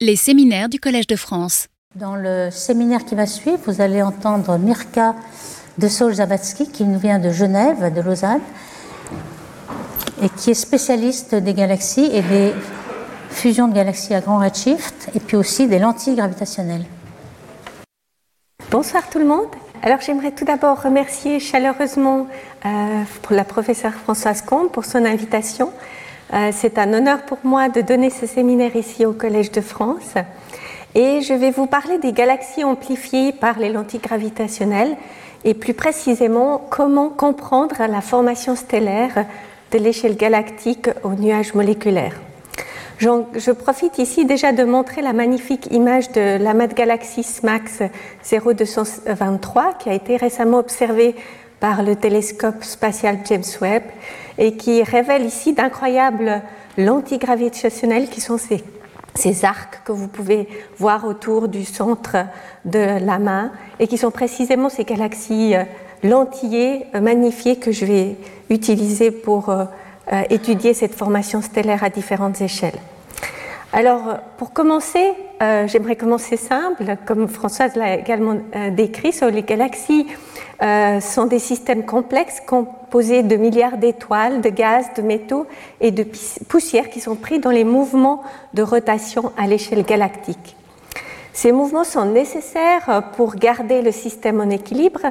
Les séminaires du Collège de France. Dans le séminaire qui va suivre, vous allez entendre Mirka de Sol-Zavatsky, qui nous vient de Genève, de Lausanne, et qui est spécialiste des galaxies et des fusions de galaxies à grand redshift, et puis aussi des lentilles gravitationnelles. Bonsoir tout le monde. Alors j'aimerais tout d'abord remercier chaleureusement euh, pour la professeure Françoise Combe pour son invitation. Euh, c'est un honneur pour moi de donner ce séminaire ici au Collège de France. Et je vais vous parler des galaxies amplifiées par les lentilles gravitationnelles et plus précisément comment comprendre la formation stellaire de l'échelle galactique au nuage moléculaire. Je profite ici déjà de montrer la magnifique image de l'amas de galaxie SMAX 0223 qui a été récemment observée par le télescope spatial James Webb et qui révèle ici d'incroyables lentilles gravitationnelles qui sont ces, arcs que vous pouvez voir autour du centre de l'amas et qui sont précisément ces galaxies euh, lentillées, euh, magnifiées que je vais utiliser pour euh, étudier cette formation stellaire à différentes échelles. Alors, pour commencer, j'aimerais commencer simple, comme Françoise l'a également décrit, sur les galaxies sont des systèmes complexes composés de milliards d'étoiles, de gaz, de métaux et de poussières qui sont pris dans les mouvements de rotation à l'échelle galactique. Ces mouvements sont nécessaires pour garder le système en équilibre,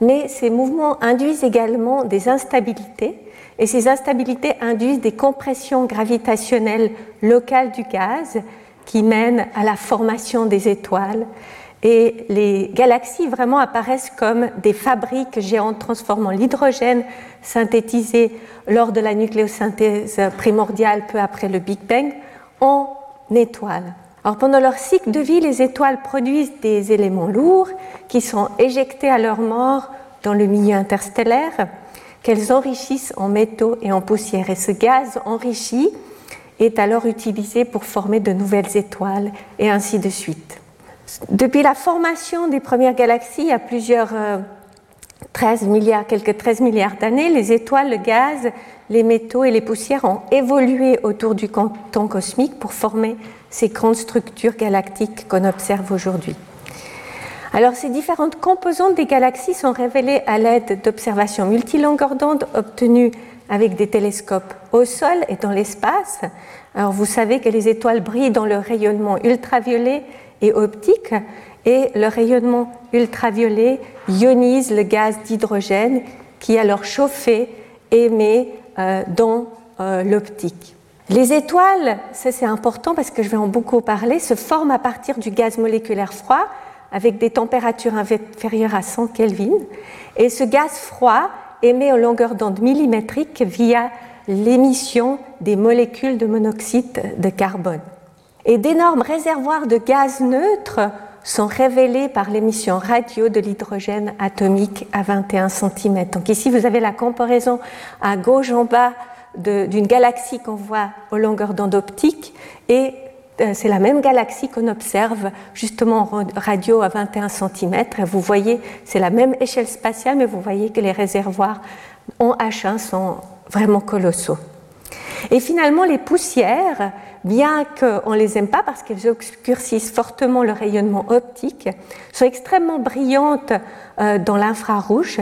mais ces mouvements induisent également des instabilités et ces instabilités induisent des compressions gravitationnelles locales du gaz qui mènent à la formation des étoiles. Et les galaxies vraiment apparaissent comme des fabriques géantes transformant l'hydrogène synthétisé lors de la nucléosynthèse primordiale peu après le Big Bang en étoiles. Alors pendant leur cycle de vie, les étoiles produisent des éléments lourds qui sont éjectés à leur mort dans le milieu interstellaire qu'elles enrichissent en métaux et en poussière. Et ce gaz enrichi est alors utilisé pour former de nouvelles étoiles et ainsi de suite. Depuis la formation des premières galaxies, il y a plusieurs 13 euh, milliards, quelques 13 milliards d'années, les étoiles, le gaz, les métaux et les poussières ont évolué autour du canton cosmique pour former ces grandes structures galactiques qu'on observe aujourd'hui. Alors, ces différentes composantes des galaxies sont révélées à l'aide d'observations multilongueurs d'onde obtenues avec des télescopes au sol et dans l'espace. Alors, vous savez que les étoiles brillent dans le rayonnement ultraviolet et optique, et le rayonnement ultraviolet ionise le gaz d'hydrogène qui, alors chauffé, émet euh, dans euh, l'optique. Les étoiles, ça c'est important parce que je vais en beaucoup parler, se forment à partir du gaz moléculaire froid avec des températures inférieures à 100 Kelvin. Et ce gaz froid émet en longueur d'onde millimétrique via l'émission des molécules de monoxyde de carbone. Et d'énormes réservoirs de gaz neutre sont révélés par l'émission radio de l'hydrogène atomique à 21 cm. Donc ici, vous avez la comparaison à gauche en bas d'une galaxie qu'on voit aux longueurs d'onde optique et euh, c'est la même galaxie qu'on observe justement en radio à 21 cm. Vous voyez, c'est la même échelle spatiale, mais vous voyez que les réservoirs en H1 sont vraiment colossaux. Et finalement, les poussières, bien qu'on ne les aime pas parce qu'elles obscurcissent fortement le rayonnement optique, sont extrêmement brillantes euh, dans l'infrarouge.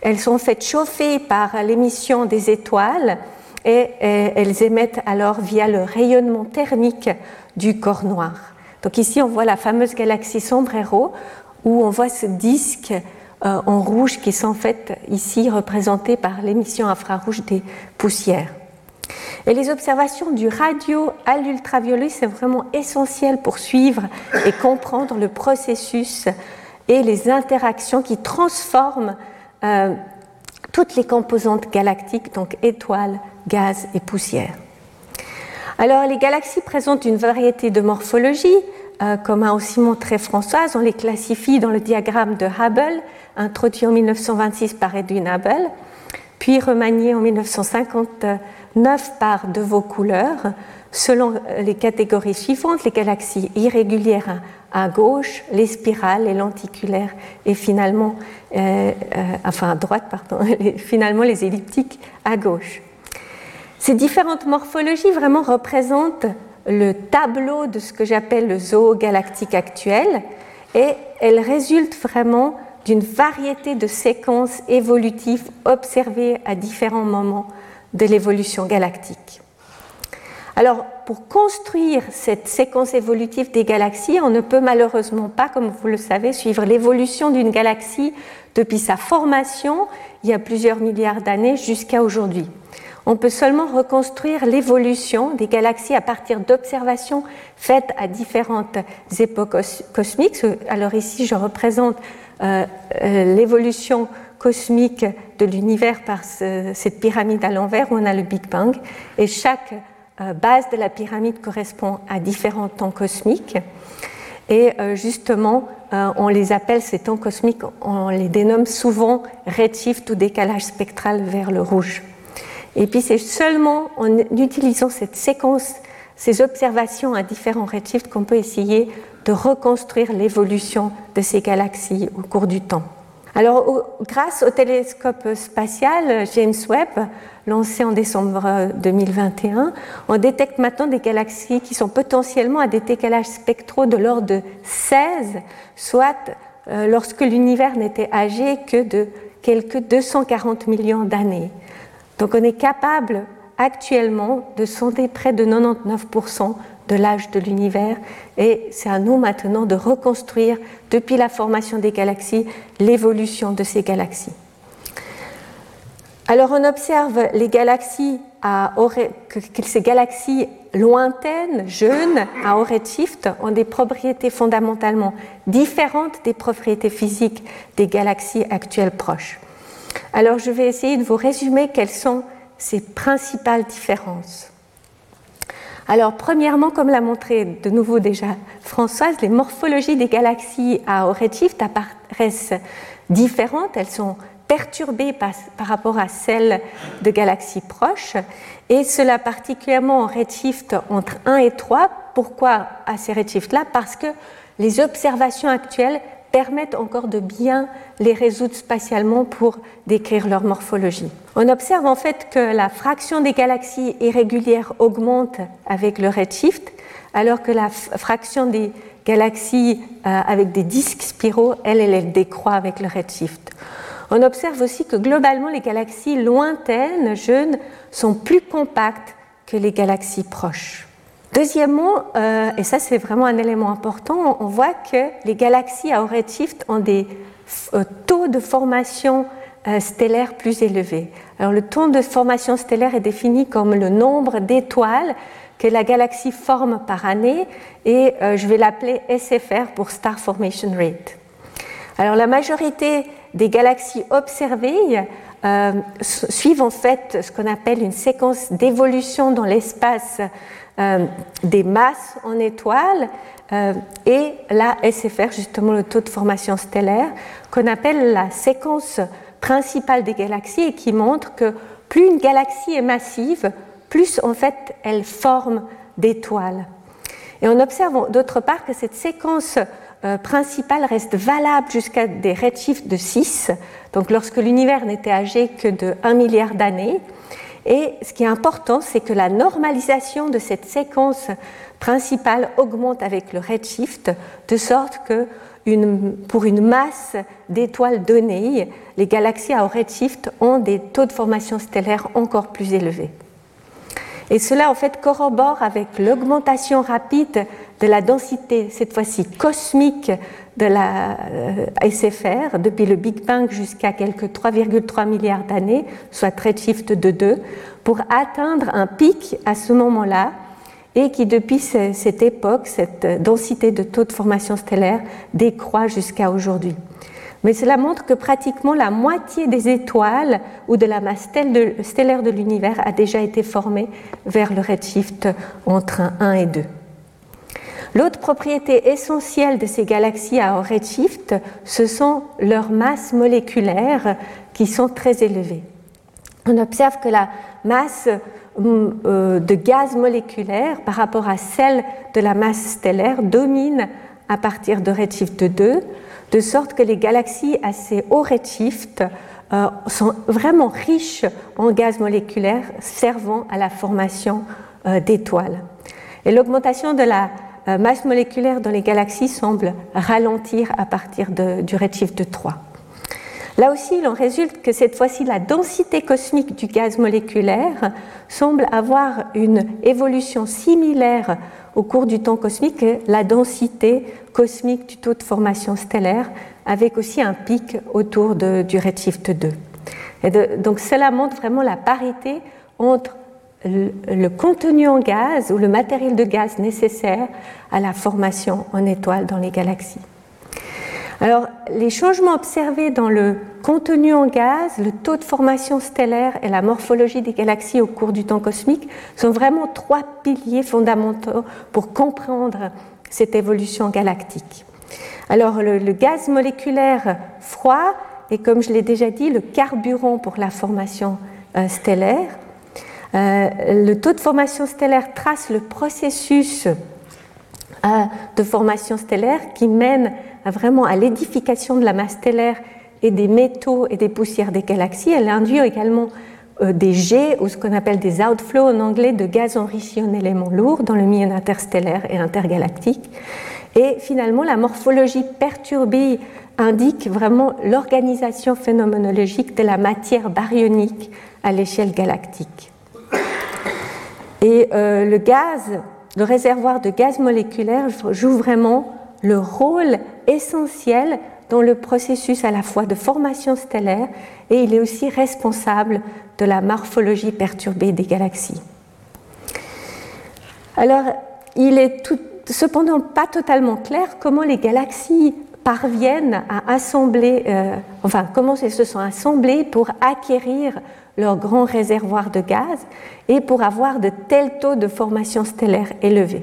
Elles sont faites chauffer par l'émission des étoiles et elles émettent alors via le rayonnement thermique du corps noir. Donc ici, on voit la fameuse galaxie Sombrero, où on voit ce disque euh, en rouge qui sont en fait ici représentés par l'émission infrarouge des poussières. Et les observations du radio à l'ultraviolet, c'est vraiment essentiel pour suivre et comprendre le processus et les interactions qui transforment euh, toutes les composantes galactiques, donc étoiles, gaz et poussière. Alors les galaxies présentent une variété de morphologies, euh, comme a aussi montré Françoise, on les classifie dans le diagramme de Hubble, introduit en 1926 par Edwin Hubble, puis remanié en 1959 par De Vaux couleurs, selon les catégories suivantes, les galaxies irrégulières à gauche, les spirales, les lenticulaires et finalement, euh, euh, enfin à droite, pardon, finalement les elliptiques à gauche. Ces différentes morphologies vraiment représentent le tableau de ce que j'appelle le zoo galactique actuel et elle résulte vraiment d'une variété de séquences évolutives observées à différents moments de l'évolution galactique. Alors, pour construire cette séquence évolutive des galaxies, on ne peut malheureusement pas, comme vous le savez, suivre l'évolution d'une galaxie depuis sa formation, il y a plusieurs milliards d'années, jusqu'à aujourd'hui. On peut seulement reconstruire l'évolution des galaxies à partir d'observations faites à différentes époques cosmiques. Alors ici, je représente euh, euh, l'évolution cosmique de l'univers par cette pyramide à l'envers où on a le Big Bang. Et chaque euh, base de la pyramide correspond à différents temps cosmiques. Et justement, on les appelle ces temps cosmiques, on les dénomme souvent redshift ou décalage spectral vers le rouge. Et puis c'est seulement en utilisant cette séquence, ces observations à différents redshifts qu'on peut essayer de reconstruire l'évolution de ces galaxies au cours du temps. Alors, grâce au télescope spatial James Webb, lancé en décembre 2021, on détecte maintenant des galaxies qui sont potentiellement à des décalages spectraux de l'ordre de 16, soit euh, lorsque l'univers n'était âgé que de quelques 240 millions d'années. Donc on est capable actuellement de sonder près de 99% de l'âge de l'univers et c'est à nous maintenant de reconstruire depuis la formation des galaxies l'évolution de ces galaxies. Alors on observe les galaxies à, que ces galaxies lointaines, jeunes, à redshift, ont des propriétés fondamentalement différentes des propriétés physiques des galaxies actuelles proches. Alors je vais essayer de vous résumer quelles sont ces principales différences. Alors premièrement, comme l'a montré de nouveau déjà Françoise, les morphologies des galaxies à redshift apparaissent différentes, elles sont perturbées par, rapport à celles de galaxies proches, et cela particulièrement en redshift entre 1 et 3. Pourquoi à ces redshifts-là? Parce que les observations actuelles permettent encore de bien les résoudre spatialement pour décrire leur morphologie. On observe en fait que la fraction des galaxies irrégulières augmente avec le redshift, alors que la fraction des galaxies euh, avec des disques spiraux, elle, elle, elle décroît avec le redshift. On observe aussi que globalement, les galaxies lointaines, jeunes, sont plus compactes que les galaxies proches. Deuxièmement, euh, et ça c'est vraiment un élément important, on voit que les galaxies à redshift ont des euh, taux de formation euh, stellaire plus élevés. Alors le taux de formation stellaire est défini comme le nombre d'étoiles que la galaxie forme par année et je vais l'appeler SFR pour Star Formation Rate. Alors la majorité des galaxies observées suivent en fait ce qu'on appelle une séquence d'évolution dans l'espace des masses en étoiles euh, et la SFR, justement le taux de formation stellaire, qu'on appelle la séquence principale des galaxies et qui montre que plus une galaxie est massive, plus en fait elle forme d'étoiles. Et on observe d'autre part que cette séquence euh, principale reste valable jusqu'à des redshifts de 6, donc lorsque l'univers n'était âgé que de 1 milliard d'années, et ce qui est important, c'est que la normalisation de cette séquence principale augmente avec le redshift, de sorte que pour une masse d'étoiles données, les galaxies à redshift ont des taux de formation stellaire encore plus élevés. Et cela, en fait, corrobore avec l'augmentation rapide de la densité, cette fois-ci cosmique, de la euh, SFR depuis le Big Bang jusqu'à quelques 3,3 milliards d'années, soit redshift de 2, pour atteindre un pic à ce moment-là et qui depuis cette époque, cette densité de taux de formation stellaire décroît jusqu'à aujourd'hui. Mais cela montre que pratiquement la moitié des étoiles ou de la masse stellaire de l'univers a déjà été formée vers le redshift entre 1 et 2. L'autre propriété essentielle de ces galaxies à redshift, ce sont leurs masses moléculaires qui sont très élevées. On observe que la masse hum, euh, de gaz moléculaire par rapport à celle de la masse stellaire domine à partir de redshift 2, de sorte que les galaxies à ces hauts redshift euh, sont vraiment riches en gaz moléculaire servant à la formation euh, d'étoiles. Et l'augmentation de la masse moléculaire dans les galaxies semble ralentir à partir du redshift 3. Là aussi, il en résulte que cette fois-ci, la densité cosmique du gaz moléculaire semble avoir une évolution similaire au cours du temps cosmique que la densité cosmique du taux de formation stellaire, avec aussi un pic autour du redshift 2. Et donc cela montre vraiment la parité entre le, contenu en gaz ou le matériel de gaz nécessaire à la formation en étoile dans les galaxies. Alors, les changements observés dans le contenu en gaz, le taux de formation stellaire et la morphologie des galaxies au cours du temps cosmique sont vraiment trois piliers fondamentaux pour comprendre cette évolution galactique. Alors, le, gaz moléculaire froid est, comme je l'ai déjà dit, le carburant pour la formation euh, stellaire. Euh, le taux de formation stellaire trace le processus euh, de formation stellaire qui mène vraiment à l'édification de la masse stellaire et des métaux et des poussières des galaxies. Elle induit également euh, des jets ou ce qu'on appelle des outflows en anglais de gaz enrichis en éléments lourds dans le milieu interstellaire et intergalactique. Et finalement, la morphologie perturbée indique vraiment l'organisation phénoménologique de la matière baryonique à l'échelle galactique. Et euh, le gaz, le réservoir de gaz moléculaire joue vraiment le rôle essentiel dans le processus à la fois de formation stellaire et il est aussi responsable de la morphologie perturbée des galaxies. Alors, il est cependant pas totalement clair comment les galaxies parviennent à assembler, euh, enfin comment elles se sont assemblées pour acquérir leur grand réservoir de gaz et pour avoir de tels taux de formation stellaire élevés.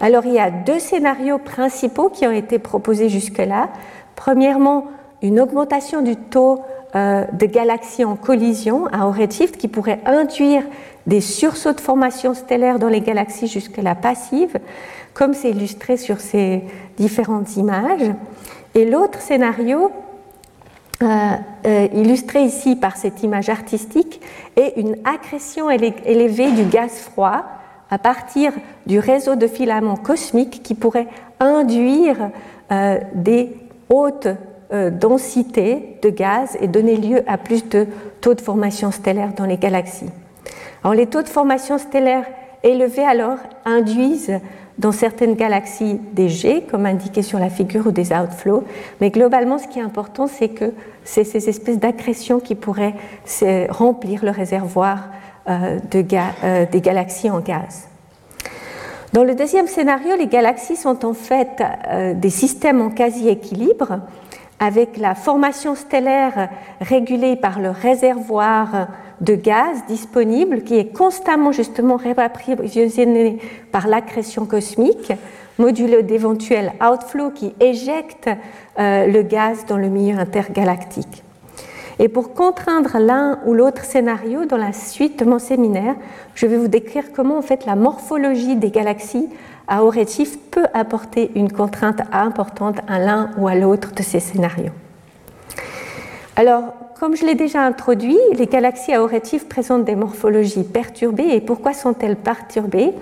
Alors il y a deux scénarios principaux qui ont été proposés jusque-là. Premièrement, une augmentation du taux euh, de galaxies en collision à haut redshift qui pourrait induire des sursauts de formation stellaire dans les galaxies jusque-là passives, comme c'est illustré sur ces différentes images. Et l'autre scénario, euh, euh, illustré ici par cette image artistique, est une accrétion élevée du gaz froid à partir du réseau de filaments cosmiques qui pourrait induire euh, des hautes densités de gaz et donner lieu à plus de taux de formation stellaire dans les galaxies. Alors, les taux de formation stellaire élevés alors induisent dans certaines galaxies des jets, comme indiqué sur la figure, ou des outflows. Mais globalement, ce qui est important, c'est que c'est ces espèces d'accrétions qui pourraient remplir le réservoir euh, euh, des galaxies en gaz. Dans le deuxième scénario, les galaxies sont en fait euh, des systèmes en quasi-équilibre, avec la formation stellaire régulée par le réservoir de gaz disponible qui est constamment justement réapprovisionné par l'accrétion cosmique, modulé d'éventuels outflows qui éjectent le gaz dans le milieu intergalactique. Et pour contraindre l'un ou l'autre scénario dans la suite de mon séminaire, je vais vous décrire comment en fait la morphologie des galaxies à haut redshift peut apporter une contrainte importante à l'un ou à l'autre de ces scénarios. Alors, comme je l'ai déjà introduit, les galaxies à redshift présentent des morphologies perturbées. Et pourquoi sont-elles perturbées?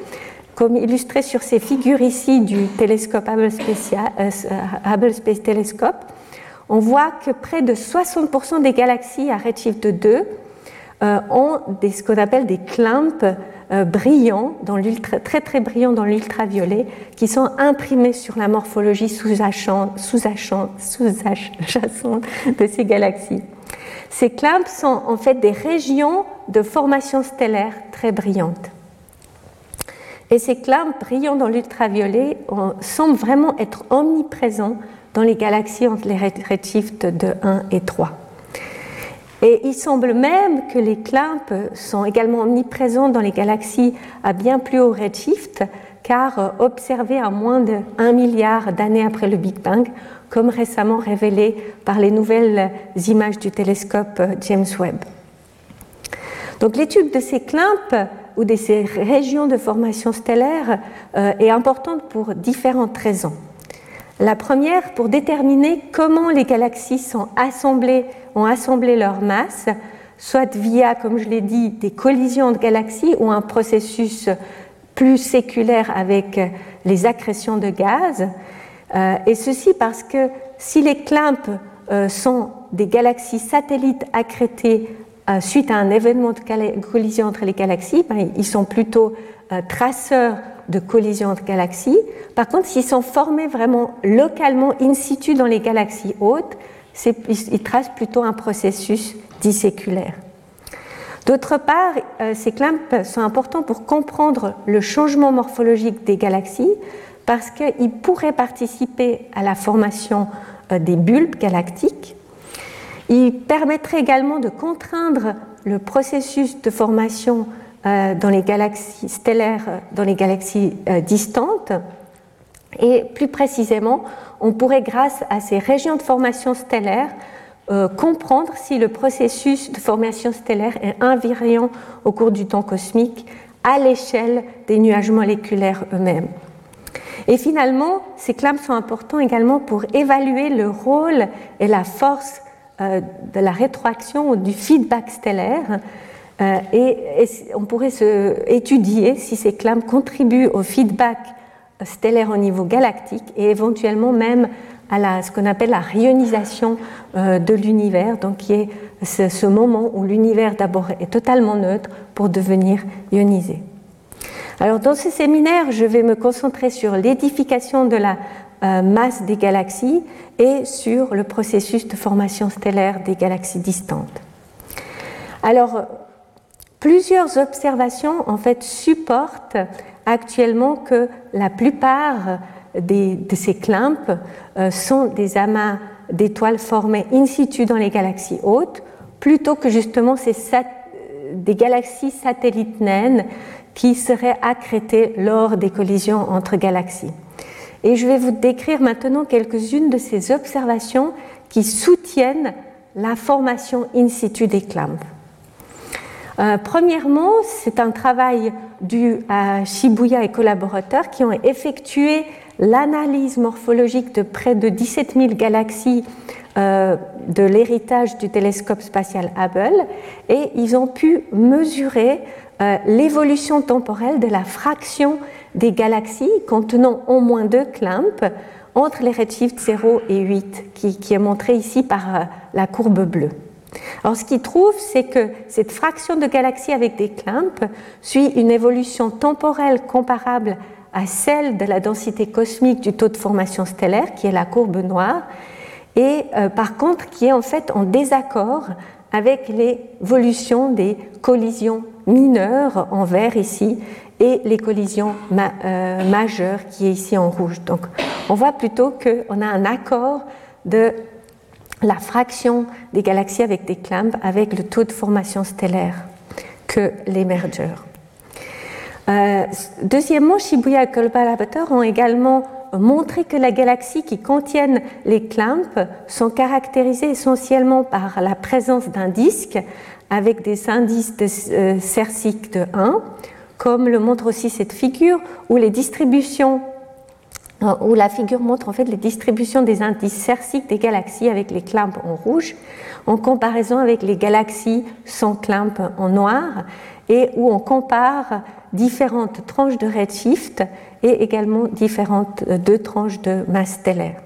Comme illustré sur ces figures ici du télescope Hubble, euh, Space Telescope, on voit que près de 60% des galaxies à redshift 2 euh, ont ce qu'on appelle des clumps euh, brillants, très très brillants dans l'ultraviolet, qui sont imprimés sur la morphologie sous-jacente sous sous de ces galaxies. Ces clumps sont en fait des régions de formation stellaire très brillantes. Et ces clumps brillants dans l'ultraviolet semblent vraiment être omniprésents dans les galaxies entre les redshifts de 1 et 3. Et il semble même que les clumps sont également omniprésents dans les galaxies à bien plus haut redshift, car observés à moins de 1 milliard d'années après le Big Bang, comme récemment révélé par les nouvelles images du télescope James Webb. Donc l'étude de ces clumps ou de ces régions de formation stellaire euh, est importante pour différentes raisons. La première, pour déterminer comment les galaxies ont assemblé leur masse, soit via, comme je l'ai dit, des collisions de galaxies ou un processus plus séculaires avec les accrétions de gaz. Et ceci parce que si les clamps sont des galaxies satellites accrétées suite à un événement de collision entre les galaxies, ben, ils sont plutôt traceurs de collision entre galaxies. Par contre, s'ils sont formés vraiment localement in situ dans les galaxies hautes, ils tracent plutôt un processus disséculaire. D'autre part, euh, ces clamps sont importants pour comprendre le changement morphologique des galaxies parce qu'ils pourraient participer à la formation euh, des bulbes galactiques. Ils permettraient également de contraindre le processus de formation euh, dans les galaxies stellaires, dans les galaxies distantes. Et plus précisément, on pourrait, grâce à ces régions de formation stellaire, euh, comprendre si le processus de formation stellaire est invariant au cours du temps cosmique à l'échelle des nuages moléculaires eux-mêmes. Et finalement, ces clams sont importants également pour évaluer le rôle et la force euh, de la rétroaction ou du feedback stellaire. Euh, et, on pourrait se étudier si ces clams contribuent au feedback stellaire au niveau galactique et éventuellement même à ce qu'on appelle la rionisation euh, de l'univers, donc qui est ce, moment où l'univers d'abord est totalement neutre pour devenir ionisé. Alors dans ce séminaire, je vais me concentrer sur l'édification de la euh, masse des galaxies et sur le processus de formation stellaire des galaxies distantes. Alors, plusieurs observations en fait supportent actuellement que la plupart de ces clamps euh, sont des amas d'étoiles formées in situ dans les galaxies hautes, plutôt que justement ces des galaxies satellites naines qui seraient accrétées lors des collisions entre galaxies. Et je vais vous décrire maintenant quelques-unes de ces observations qui soutiennent la formation in situ des clamps. Euh, premièrement, c'est un travail dû à Shibuya et collaborateurs qui ont effectué l'analyse morphologique de près de 17 000 galaxies euh, de l'héritage du télescope spatial Hubble et ils ont pu mesurer euh, l'évolution temporelle de la fraction des galaxies contenant au moins deux clamps entre les redshifts 0 et 8 qui, est montrée ici par euh, la courbe bleue. Alors, ce qu'ils trouvent, c'est que cette fraction de galaxies avec des clamps suit une évolution temporelle comparable à celle de la densité cosmique du taux de formation stellaire, qui est la courbe noire, et euh, par contre qui est en fait en désaccord avec l'évolution des collisions mineures en vert ici et les collisions euh, majeures qui est ici en rouge. Donc on voit plutôt qu'on a un accord de la fraction des galaxies avec des clamps avec le taux de formation stellaire que les mergers. Euh, deuxièmement, Shibuya et collaborateurs ont également montré que les galaxies qui contiennent les clamps sont caractérisées essentiellement par la présence d'un disque avec des indices de euh, Cercic de 1, comme le montre aussi cette figure, où les distributions euh, la figure montre en fait les distributions des indices cerciques des galaxies avec les clamps en rouge, en comparaison avec les galaxies sans clamps en noir, et où on compare différentes tranches de redshift et également différentes euh, deux tranches de masse stellaire.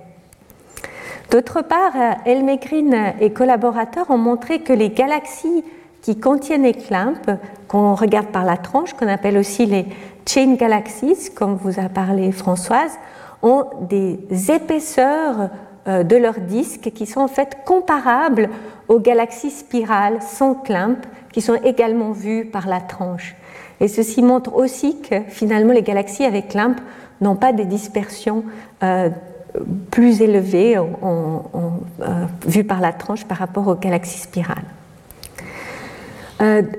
D'autre part, euh, Elmegrin et collaborateurs ont montré que les galaxies qui contiennent les clamps, qu'on regarde par la tranche, qu'on appelle aussi les chain galaxies, comme vous a parlé Françoise, ont des épaisseurs euh, de leurs disques qui sont en fait comparables aux galaxies spirales sans clamp qui sont également vues par la tranche. Et ceci montre aussi que finalement les galaxies avec clamp n'ont pas des dispersions euh, plus élevées euh, vues par la tranche par rapport aux galaxies spirales.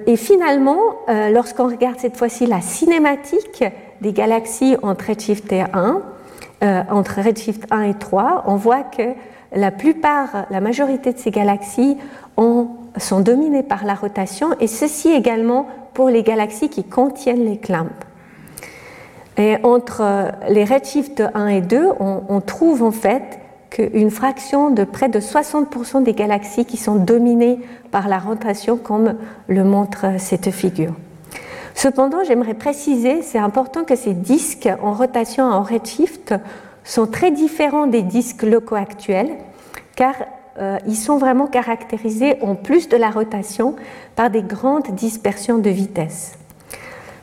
et finalement, lorsqu'on regarde cette fois-ci la cinématique des galaxies entre redshift 1, euh, entre redshift 1 et 3, on voit que la plupart, la majorité de ces galaxies sont dominées par la rotation, et ceci également pour les galaxies qui contiennent les clamps. Et entre les redshifts 1 et 2, on, trouve en fait qu'une fraction de près de 60% des galaxies qui sont dominées par la rotation, comme le montre cette figure. Cependant, j'aimerais préciser, c'est important que ces disques en rotation en redshift sont très différents des disques locaux actuels, car euh, ils sont vraiment caractérisés, en plus de la rotation, par des grandes dispersions de vitesse.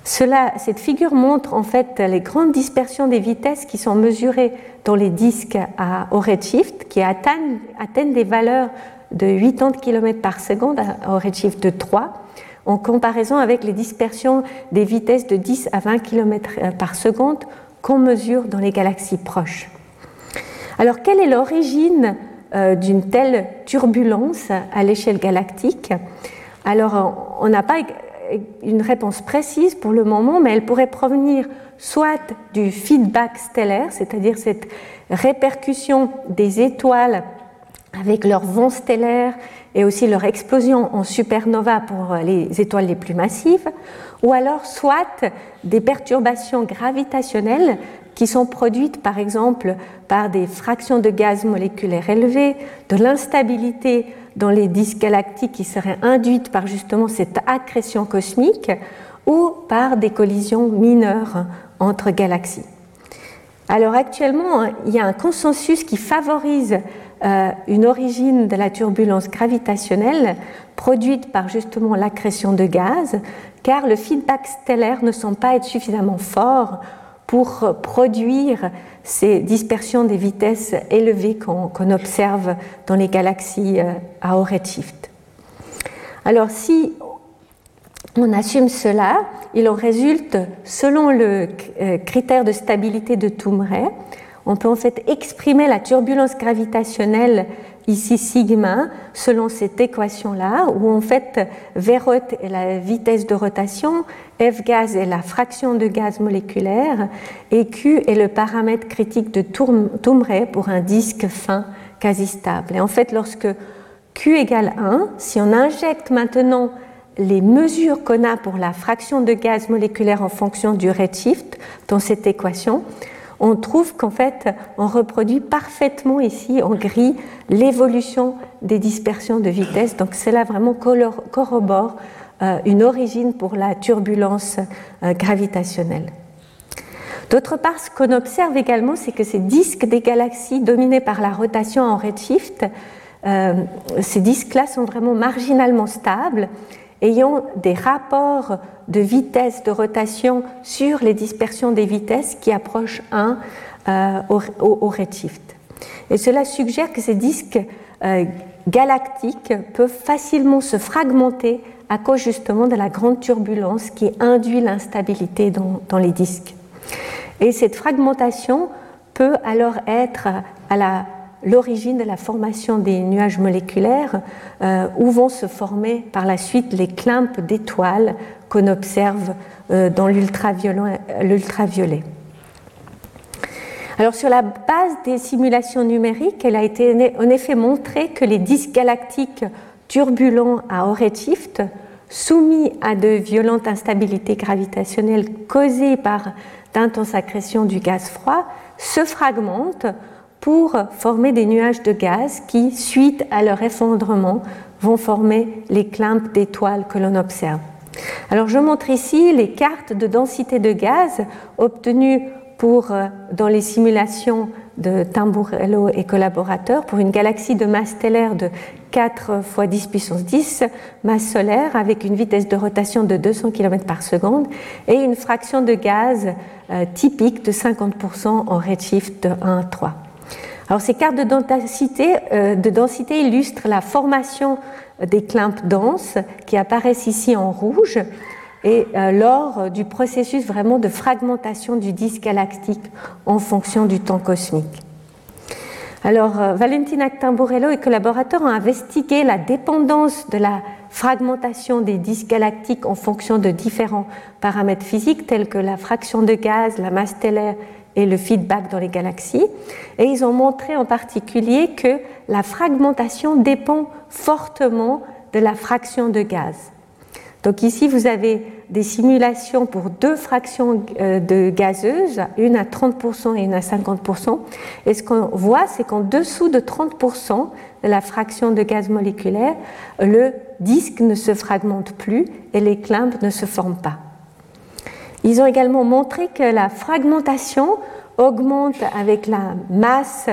Cela, cette figure montre en fait les grandes dispersions des vitesses qui sont mesurées dans les disques à, au redshift, qui atteignent, atteignent des valeurs de 80 km par seconde au redshift de 3, en comparaison avec les dispersions des vitesses de 10 à 20 km par seconde qu'on mesure dans les galaxies proches. Alors, quelle est l'origine euh, d'une telle turbulence à l'échelle galactique. Alors, on n'a pas une réponse précise pour le moment, mais elle pourrait provenir soit du feedback stellaire, c'est-à-dire cette répercussion des étoiles avec leur vent stellaire et aussi leur explosion en supernova pour les étoiles les plus massives, ou alors soit des perturbations gravitationnelles qui sont produites par exemple par des fractions de gaz moléculaires élevées, de l'instabilité dans les disques galactiques qui seraient induites par justement cette accrétion cosmique, ou par des collisions mineures entre galaxies. Alors actuellement, il y a un consensus qui favorise euh, une origine de la turbulence gravitationnelle produite par justement l'accrétion de gaz, car le feedback stellaire ne semble pas être suffisamment fort pour produire ces dispersions des vitesses élevées qu'on observe dans les galaxies euh, à haut redshift. Alors si on assume cela, il en résulte, selon le euh, critère de stabilité de Toumray, on peut en fait exprimer la turbulence gravitationnelle ici sigma selon cette équation-là, où en fait V est la vitesse de rotation, F gaz est la fraction de gaz moléculaire et Q est le paramètre critique de Toumray pour un disque fin quasi stable. Et en fait, lorsque Q égale 1, si on injecte maintenant les mesures qu'on a pour la fraction de gaz moléculaire en fonction du redshift dans cette équation, on trouve qu'en fait, on reproduit parfaitement ici en gris l'évolution des dispersions de vitesse. Donc cela vraiment corrobore euh, une origine pour la turbulence euh, gravitationnelle. D'autre part, ce qu'on observe également, c'est que ces disques des galaxies dominés par la rotation en redshift, euh, ces disques-là sont vraiment marginalement stables ayant des rapports de vitesse de rotation sur les dispersions des vitesses qui approchent 1 euh, au, redshift. Et cela suggère que ces disques euh, galactiques peuvent facilement se fragmenter à cause justement de la grande turbulence qui induit l'instabilité dans, dans les disques. Et cette fragmentation peut alors être à la l'origine de la formation des nuages moléculaires euh, où vont se former par la suite les climpes d'étoiles qu'on observe euh, dans l'ultraviolet. Alors sur la base des simulations numériques, elle a été en effet montré que les disques galactiques turbulents à haut redshift, soumis à de violentes instabilités gravitationnelles causées par d'intenses accrétions du gaz froid, se fragmentent pour former des nuages de gaz qui, suite à leur effondrement, vont former les climpes d'étoiles que l'on observe. Alors je montre ici les cartes de densité de gaz obtenues pour, euh, dans les simulations de Tamburello et collaborateurs pour une galaxie de masse stellaire de 4 fois 10 puissance 10 masse solaire avec une vitesse de rotation de 200 km par seconde et une fraction de gaz euh, typique de 50% en redshift de 1 à 3. Alors ces cartes de densité, euh, de densité illustrent la formation des climpes denses qui apparaissent ici en rouge et euh, lors du processus vraiment de fragmentation du disque galactique en fonction du temps cosmique. Alors, euh, Valentina Tamburello et collaborateurs ont investigué la dépendance de la fragmentation des disques galactiques en fonction de différents paramètres physiques tels que la fraction de gaz, la masse stellaire et le feedback dans les galaxies. Et ils ont montré en particulier que la fragmentation dépend fortement de la fraction de gaz. Donc ici, vous avez des simulations pour deux fractions euh, de gazeuses, une à 30% et une à 50%. Et ce qu'on voit, c'est qu'en dessous de 30% de la fraction de gaz moléculaire, le disque ne se fragmente plus et les climbes ne se forment pas. Ils ont également montré que la fragmentation augmente avec la masse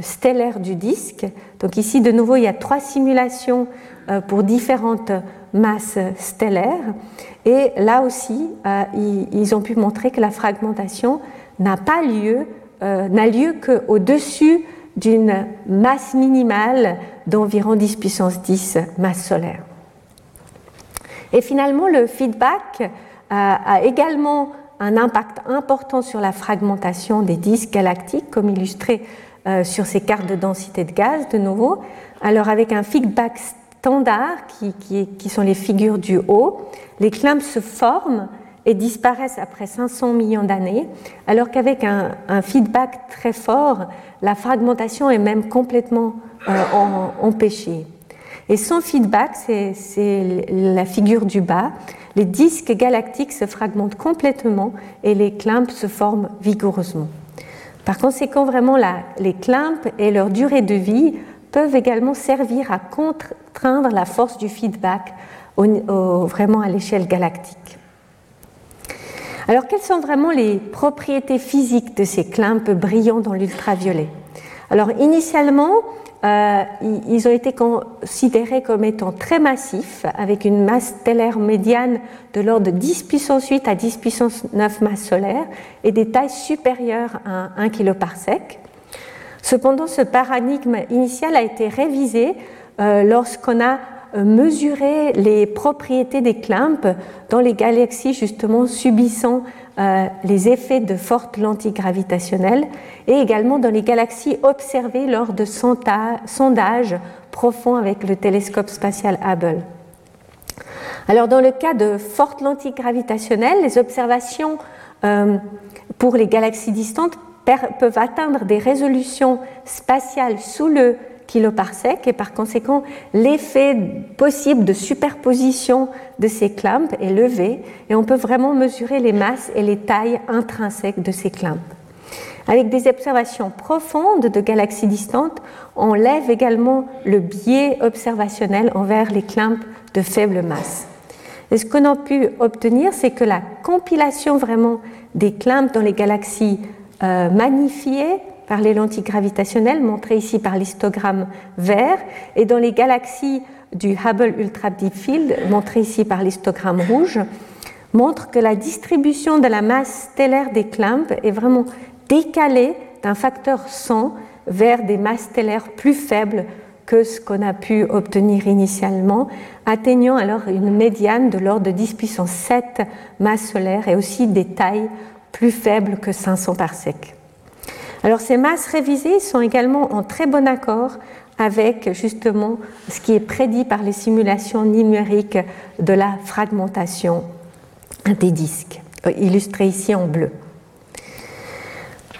stellaire du disque. Donc ici, de nouveau, il y a trois simulations euh, pour différentes masses stellaires. Et là aussi, euh, ils ont pu montrer que la fragmentation n'a pas lieu, euh, n'a lieu qu'au-dessus d'une masse minimale d'environ 10 puissance 10 masse solaire. Et finalement, le feedback a également un impact important sur la fragmentation des disques galactiques, comme illustré euh, sur ces cartes de densité de gaz de nouveau. Alors avec un feedback standard, qui, qui, sont les figures du haut, les clumps se forment et disparaissent après 500 millions d'années, alors qu'avec un, feedback très fort, la fragmentation est même complètement euh, empêchée. Et sans feedback, c'est la figure du bas, les disques galactiques se fragmentent complètement et les clumps se forment vigoureusement. Par conséquent, vraiment, les clumps et leur durée de vie peuvent également servir à contraindre la force du feedback vraiment à l'échelle galactique. Alors, quelles sont vraiment les propriétés physiques de ces clumps brillants dans l'ultraviolet? Alors, initialement, euh, ils ont été considérés comme étant très massifs, avec une masse stellaire médiane de l'ordre de 10 puissance 8 à 10 puissance 9 masses solaires et des tailles supérieures à 1 kg par sec. Cependant, ce paradigme initial a été révisé euh, lorsqu'on a euh, mesuré les propriétés des clumps dans les galaxies justement subissant euh, les effets de fortes lentilles gravitationnelles et également dans les galaxies observées lors de sondages profonds avec le télescope spatial Hubble. Alors dans le cas de fortes lentilles gravitationnelles, les observations euh, pour les galaxies distantes peuvent atteindre des résolutions spatiales sous le kiloparsec et par conséquent l'effet possible de superposition de ces clumps est levé et on peut vraiment mesurer les masses et les tailles intrinsèques de ces clumps. Avec des observations profondes de galaxies distantes, on lève également le biais observationnel envers les clumps de faible masse. Et ce qu'on a pu obtenir, c'est que la compilation vraiment des clumps dans les galaxies euh, magnifiées par les lentilles gravitationnelles, montrées ici par l'histogramme vert, et dans les galaxies du Hubble Ultra Deep Field, montrées ici par l'histogramme rouge, montre que la distribution de la masse stellaire des clumps est vraiment décalée d'un facteur 100 vers des masses stellaires plus faibles que ce qu'on a pu obtenir initialement, atteignant alors une médiane de l'ordre de 10 puissance 7 masses solaires et aussi des tailles plus faibles que 500 parsecs. Alors ces masses révisées sont également en très bon accord avec justement ce qui est prédit par les simulations numériques de la fragmentation des disques, illustrés ici en bleu.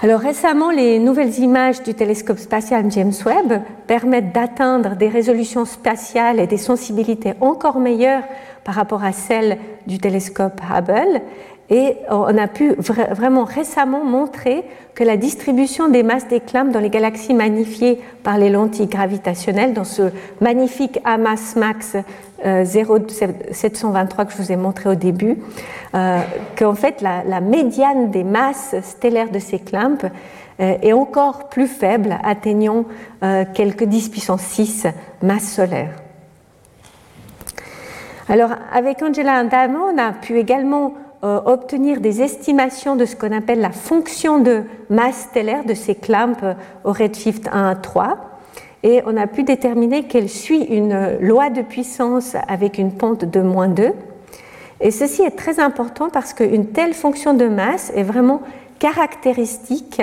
Alors récemment, les nouvelles images du télescope spatial James Webb permettent d'atteindre des résolutions spatiales et des sensibilités encore meilleures par rapport à celles du télescope Hubble et on a pu vraiment récemment montrer que la distribution des masses d'éclats dans les galaxies magnifiées par les lentilles gravitationnelles, dans ce magnifique Amas Max 0723 euh, que je vous ai montré au début, euh, qu'en fait la, médiane des masses stellaires de ces clumps euh, est encore plus faible, atteignant quelques 10 puissance 6 masses solaires. Alors avec Angela Andamo, on a pu également euh, obtenir des estimations de ce qu'on appelle la fonction de masse stellaire de ces clamps au redshift 1 à 3. Et on a pu déterminer qu'elle suit une loi de puissance avec une pente de moins 2. Et ceci est très important parce qu'une telle fonction de masse est vraiment caractéristique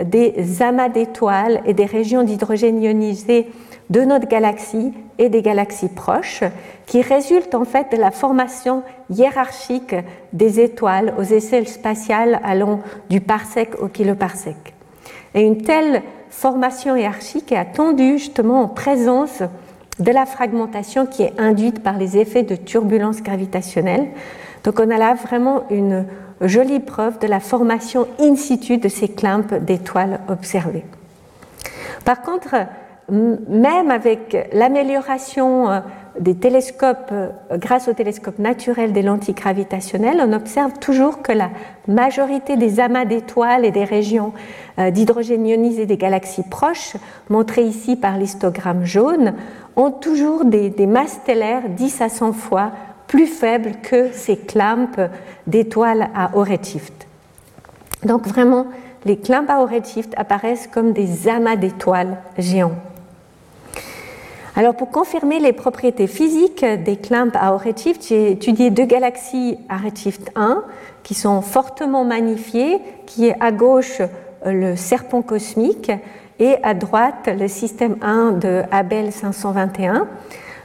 des amas d'étoiles et des régions d'hydrogène ionisé de notre galaxie et des galaxies proches, qui résultent en fait de la formation hiérarchique des étoiles aux échelles spatiales allant du parsec au kiloparsec. Et une telle formation hiérarchique est attendue justement en présence de la fragmentation qui est induite par les effets de turbulence gravitationnelle. Donc on a là vraiment une jolie preuve de la formation in situ de ces clumps d'étoiles observées. Par contre, même avec l'amélioration euh, des télescopes, euh, grâce au télescope naturel des lentilles gravitationnelles, on observe toujours que la majorité des amas d'étoiles et des régions euh, d'hydrogène ionisé des galaxies proches, montrées ici par l'histogramme jaune, ont toujours des, des masses stellaires 10 à 100 fois plus faibles que ces clamps d'étoiles à haut redshift. Donc vraiment, les clamps à haut redshift apparaissent comme des amas d'étoiles géants. Alors pour confirmer les propriétés physiques des clamps à haut redshift, j'ai étudié deux galaxies à redshift 1 qui sont fortement magnifiées, qui est à gauche euh, le serpent cosmique et à droite le système 1 de Abel 521.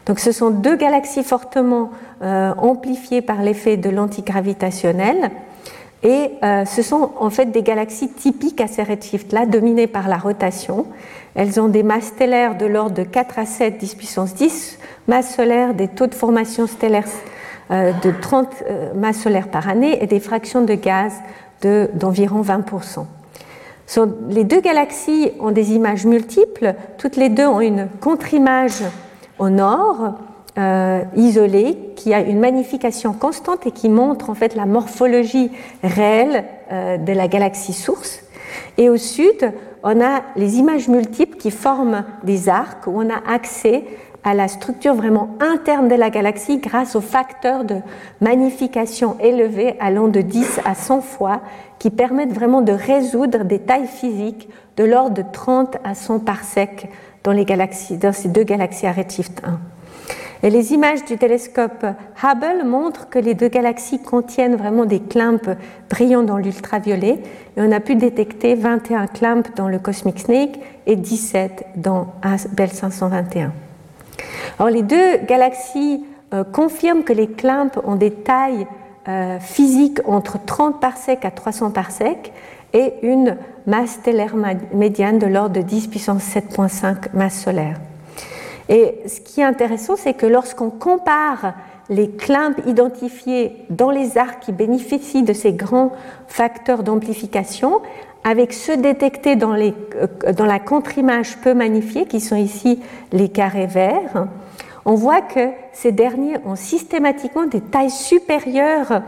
Donc ce sont deux galaxies fortement euh, amplifiées par l'effet de l'antigravitationnel et euh, ce sont en fait des galaxies typiques à ces redshifts-là, dominées par la rotation. Elles ont des masses stellaires de l'ordre de 4 à 7 10 puissance 10 masses solaires, des taux de formation stellaire euh, de 30 euh, masses solaires par année et des fractions de gaz d'environ 20%. les deux galaxies ont des images multiples, toutes les deux ont une contre-image au nord, euh, isolée qui a une magnification constante et qui montre en fait la morphologie réelle euh, de la galaxie source. Et au sud, on a les images multiples qui forment des arcs où on a accès à la structure vraiment interne de la galaxie grâce aux facteurs de magnification élevés allant de 10 à 100 fois qui permettent vraiment de résoudre des tailles physiques de l'ordre de 30 à 100 parsecs dans, les galaxies, dans ces deux galaxies à redshift 1. Et les images du télescope Hubble montrent que les deux galaxies contiennent vraiment des clamps brillants dans l'ultraviolet. Et on a pu détecter 21 clamps dans le Cosmic Snake et 17 dans Bell 521. Alors les deux galaxies euh, confirment que les clamps ont des tailles euh, physiques entre 30 parsecs à 300 parsecs et une masse stellaire médiane de l'ordre de 10 puissance 7.5 masse solaire. Et ce qui est intéressant, c'est que lorsqu'on compare les clamps identifiés dans les arcs qui bénéficient de ces grands facteurs d'amplification avec ceux détectés euh, dans la contre-image peu magnifiée, qui sont ici les carrés verts, on voit que ces derniers ont systématiquement des tailles supérieures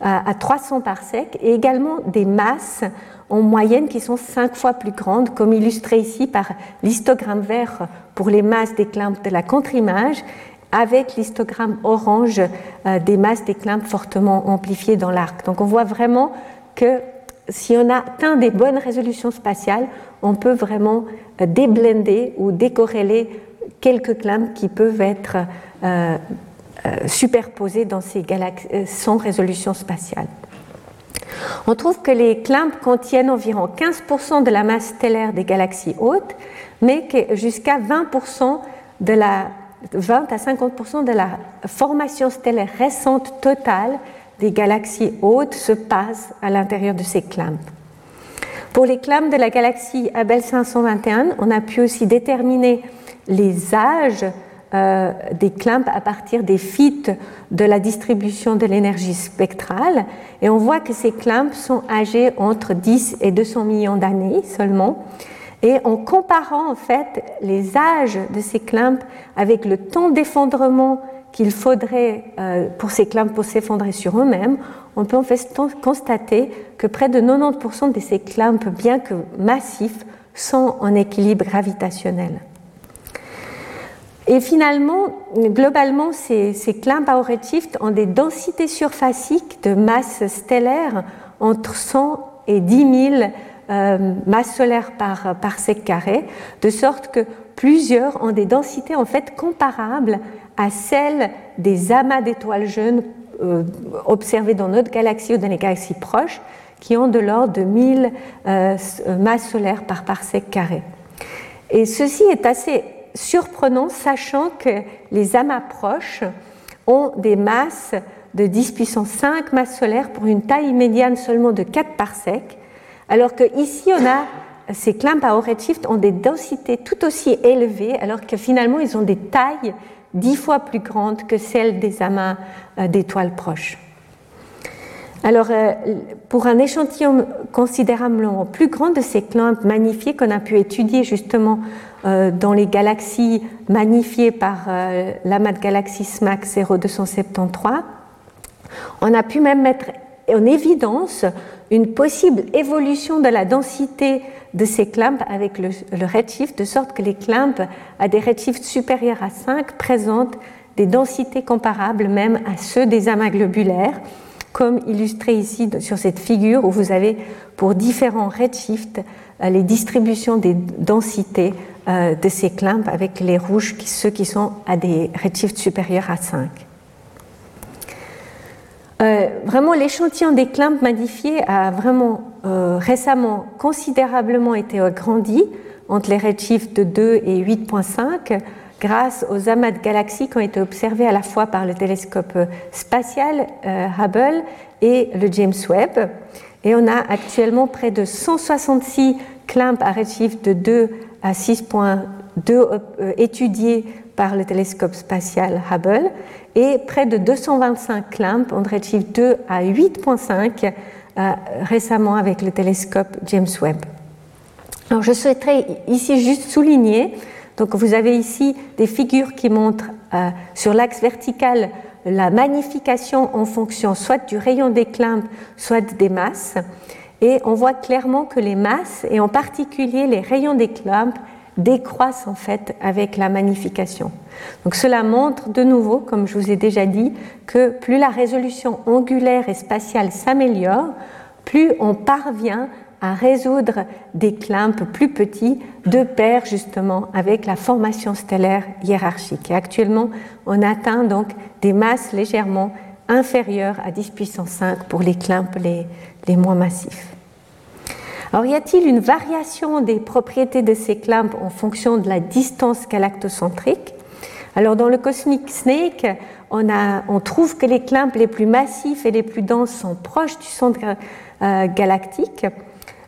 à 300 parsecs et également des masses en moyenne qui sont cinq fois plus grandes, comme illustré ici par l'histogramme vert pour les masses des clamps de la contre-image, avec l'histogramme orange euh, des masses des clamps fortement amplifiées dans l'arc. Donc on voit vraiment que si on atteint des bonnes résolutions spatiales, on peut vraiment euh, déblender ou décorréler quelques clamps qui peuvent être euh, superposés dans ces galaxies sans résolution spatiale. On trouve que les clamps contiennent environ 15% de la masse stellaire des galaxies hautes, mais que jusqu'à 20% de la 20 à 50% de la formation stellaire récente totale des galaxies hautes se passe à l'intérieur de ces clamps. Pour les clamps de la galaxie Abel 521, on a pu aussi déterminer les âges euh, des clamps à partir des fites de la distribution de l'énergie spectrale. Et on voit que ces clamps sont âgés entre 10 et 200 millions d'années seulement. Et en comparant en fait les âges de ces clamps avec le temps d'effondrement qu'il faudrait euh, pour ces clamps pour s'effondrer sur eux-mêmes, on peut en fait constater que près de 90% de ces clamps, bien que massifs, sont en équilibre gravitationnel. Et finalement, globalement, ces, ces à redshift ont des densités surfaciques de masse stellaire entre 100 et 10 000 euh, masses solaires par, par sec carré, de sorte que plusieurs ont des densités en fait comparables à celles des amas d'étoiles jeunes euh, observés dans notre galaxie ou dans les galaxies proches, qui ont de l'ordre de 1000 euh, masses solaires par parsec carré. Et ceci est assez surprenant, sachant que les amas proches ont des masses de 10 puissance 5 masses solaires pour une taille médiane seulement de 4 parsecs, alors qu'ici on a ces clamps à haut redshift ont des densités tout aussi élevées, alors que finalement ils ont des tailles 10 fois plus grandes que celles des amas euh, d'étoiles proches. Alors, euh, pour un échantillon considérablement plus grand de ces clumps magnifiés qu'on a pu étudier justement dans les galaxies magnifiées par euh, l'amas de galaxies SMAC 0273. On a pu même mettre en évidence une possible évolution de la densité de ces clumps avec le, redshift, de sorte que les clumps à des redshifts supérieurs à 5 présentent des densités comparables même à ceux des amas globulaires, comme illustré ici sur cette figure où vous avez pour différents redshifts euh, les distributions des densités euh, de ces clumps avec les rouges, ceux qui sont à des redshifts supérieurs à 5. Euh, vraiment, l'échantillon des clumps modifiés a vraiment euh, récemment considérablement été agrandi entre les redshifts de 2 et 8.5 grâce aux amas de galaxies qui ont été observés à la fois par le télescope spatial euh, Hubble et le James Webb. Et on a actuellement près de 166 clumps à redshift de 2 à 6.2 étudiés par le télescope spatial Hubble et près de 225 clumps en redshift 2 à 8.5 euh, récemment avec le télescope James Webb. Alors je souhaiterais ici juste souligner, donc vous avez ici des figures qui montrent euh, sur l'axe vertical la magnification en fonction soit du rayon des clumps, soit des masses. Et on voit clairement que les masses, et en particulier les rayons des clumps, décroissent en fait avec la magnification. Donc cela montre de nouveau, comme je vous ai déjà dit, que plus la résolution angulaire et spatiale s'améliore, plus on parvient à résoudre des clumps plus petits de pair justement avec la formation stellaire hiérarchique. Et actuellement, on atteint donc des masses légèrement inférieures à 10 puissance 5 pour les clumps les, les moins massifs. Alors, y a-t-il une variation des propriétés de ces clumps en fonction de la distance galactocentrique? Alors, dans le Cosmic Snake, on, a, on, trouve que les clumps les plus massifs et les plus denses sont proches du centre euh, galactique.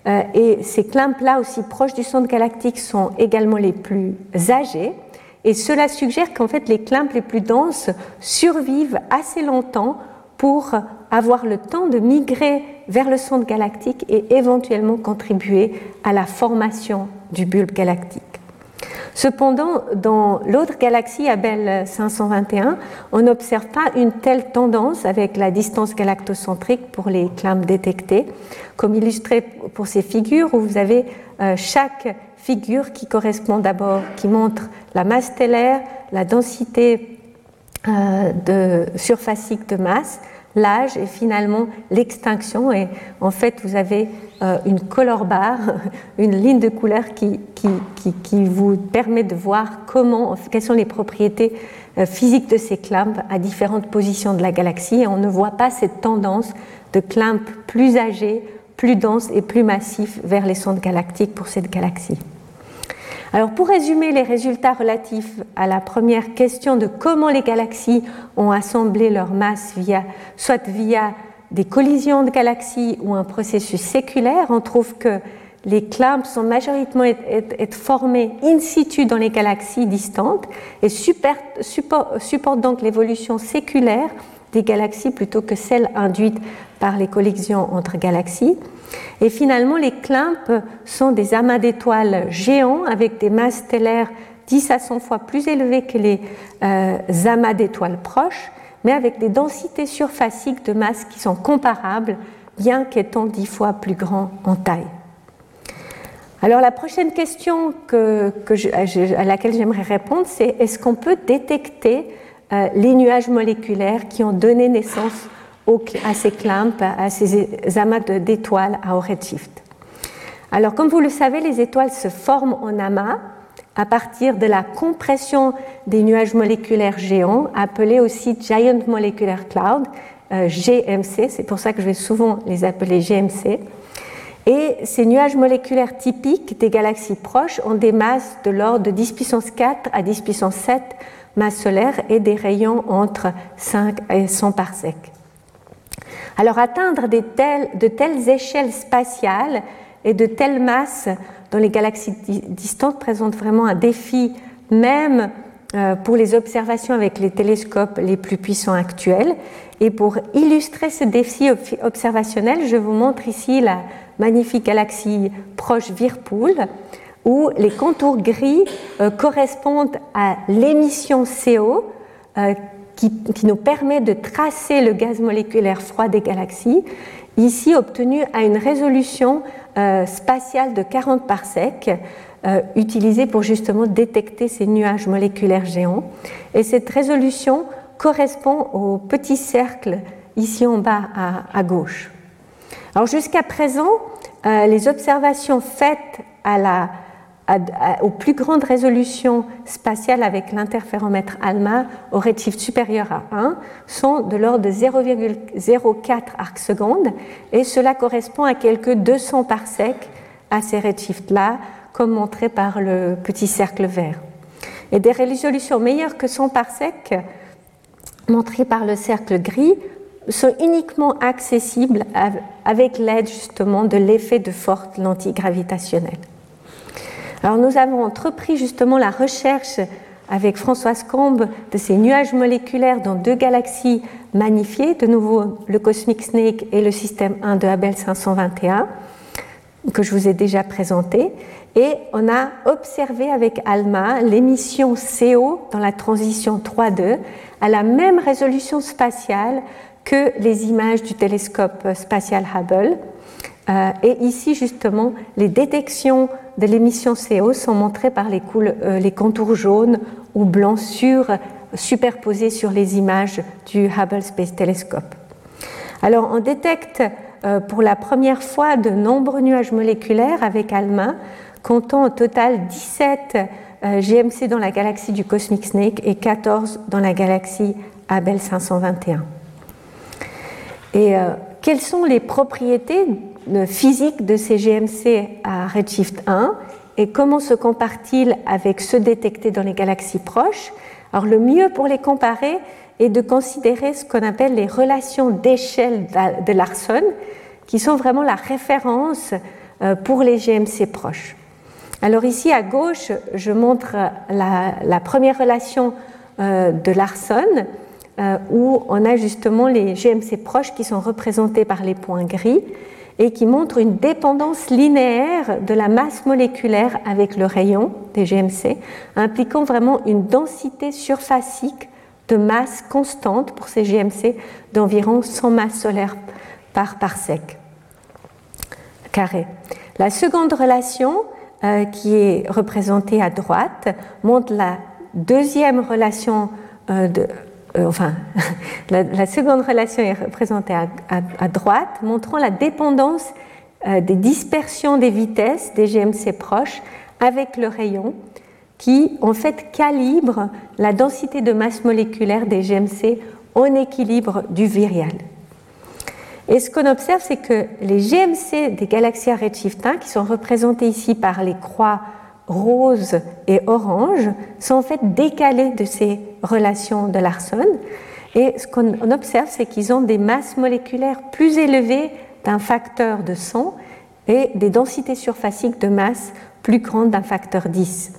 Euh, et ces clumps-là, aussi proches du centre galactique, sont également les plus âgés. Et cela suggère qu'en fait, les clumps les plus denses survivent assez longtemps pour avoir le temps de migrer vers le centre galactique et éventuellement contribuer à la formation du bulbe galactique. Cependant, dans l'autre galaxie, Abel 521, on n'observe pas une telle tendance avec la distance galactocentrique pour les clumps détectés, comme illustré pour ces figures où vous avez euh, chaque figure qui correspond d'abord, qui montre la masse stellaire, la densité euh, de surfacique de masse, l'âge et finalement l'extinction. Et en fait, vous avez euh, une color bar, une ligne de couleur qui, qui, qui, vous permet de voir comment, quelles sont les propriétés euh, physiques de ces clumps à différentes positions de la galaxie. Et on ne voit pas cette tendance de clumps plus âgés, plus denses et plus massifs vers les sondes galactiques pour cette galaxie. Alors pour résumer les résultats relatifs à la première question de comment les galaxies ont assemblé leur masse via, soit via des collisions de galaxies ou un processus séculaire, on trouve que les clumps sont majoritairement formés in situ dans les galaxies distantes et supportent donc l'évolution séculaire des galaxies plutôt que celle induite par les collisions entre galaxies. Et finalement, les clumps sont des amas d'étoiles géants avec des masses stellaires 10 à 100 fois plus élevées que les euh, amas d'étoiles proches, mais avec des densités surfaciques de masse qui sont comparables, bien qu'étant 10 fois plus grands en taille. Alors la prochaine question que, à laquelle j'aimerais répondre, c'est est-ce qu'on peut détecter euh, les nuages moléculaires qui ont donné naissance à ces clumps, à ces amas d'étoiles à redshift. Alors, comme vous le savez, les étoiles se forment en amas à partir de la compression des nuages moléculaires géants, appelés aussi Giant Molecular Cloud, euh, GMC, c'est pour ça que je vais souvent les appeler GMC. Et ces nuages moléculaires typiques des galaxies proches ont des masses de l'ordre de 10 puissance 4 à 10 puissance 7 masses solaires et des rayons entre 5 et 100 parsecs. Alors atteindre de telles, échelles spatiales et de telles masses dans les galaxies distantes présente vraiment un défi même euh, pour les observations avec les télescopes les plus puissants actuels. Et pour illustrer ce défi observationnel, je vous montre ici la magnifique galaxie proche Virpool, où les contours gris euh, correspondent à l'émission CO euh, qui, qui, nous permet de tracer le gaz moléculaire froid des galaxies, ici obtenu à une résolution spatiale de 40 parsecs euh, utilisé pour justement détecter ces nuages moléculaires géants. Et cette résolution correspond au petit cercle ici en bas à, gauche. Alors jusqu'à présent, euh, les observations faites à la, aux plus grandes résolutions spatiales avec l'interféromètre ALMA au redshift supérieur à 1 sont de l'ordre de 0,04 arcs secondes et cela correspond à quelques 200 parsecs à ces redshifts-là comme montré par le petit cercle vert. Et des résolutions meilleures que 100 parsecs, montrées par le cercle gris, sont uniquement accessibles avec l'aide justement de l'effet de forte lentille gravitationnelle. Alors nous avons entrepris justement la recherche avec Françoise Combe de ces nuages moléculaires dans deux galaxies magnifiées, de nouveau le Cosmic Snake et le système 1 de Abel 521, que je vous ai déjà présenté. Et on a observé avec ALMA l'émission CO dans la transition 3.2 à la même résolution spatiale que les images du télescope spatial Hubble. Euh, et ici, justement, les détections de l'émission CO sont montrées par les, euh, les contours jaunes ou blancs superposés sur les images du Hubble Space Telescope. Alors, on détecte euh, pour la première fois de nombreux nuages moléculaires avec ALMA comptant au total 17 euh, GMC dans la galaxie du Cosmic Snake et 14 dans la galaxie Abel 521. Et quelles sont les propriétés physiques de ces GMC à Redshift 1 et comment se comparent-ils avec ceux détectés dans les galaxies proches Alors le mieux pour les comparer est de considérer ce qu'on appelle les relations d'échelle de Larson, qui sont vraiment la référence euh, pour les GMC proches. Alors ici à gauche, je montre la, première relation euh, de Larson, euh, où on a justement les GMC proches qui sont représentés par les points gris et qui montrent une dépendance linéaire de la masse moléculaire avec le rayon des GMC, impliquant vraiment une densité surfacique de masse constante pour ces GMC d'environ 100 masses solaires par parsec carré. La seconde relation euh, qui est représentée à droite, montre la deuxième relation euh, de, euh, enfin, la, seconde relation est représentée à, droite, montrant la dépendance des dispersions des vitesses des GMC proches avec le rayon, qui en fait calibre la densité de masse moléculaire des GMC en équilibre du virial. Et ce qu'on observe, c'est que les GMC des galaxies à redshift 1, qui sont représentés ici par les croix roses et oranges, sont en fait décalés de ces relations de Larson. Et ce qu'on observe, c'est qu'ils ont des masses moléculaires plus élevées d'un facteur de 100 et des densités surfaciques de masse plus grandes d'un facteur 10.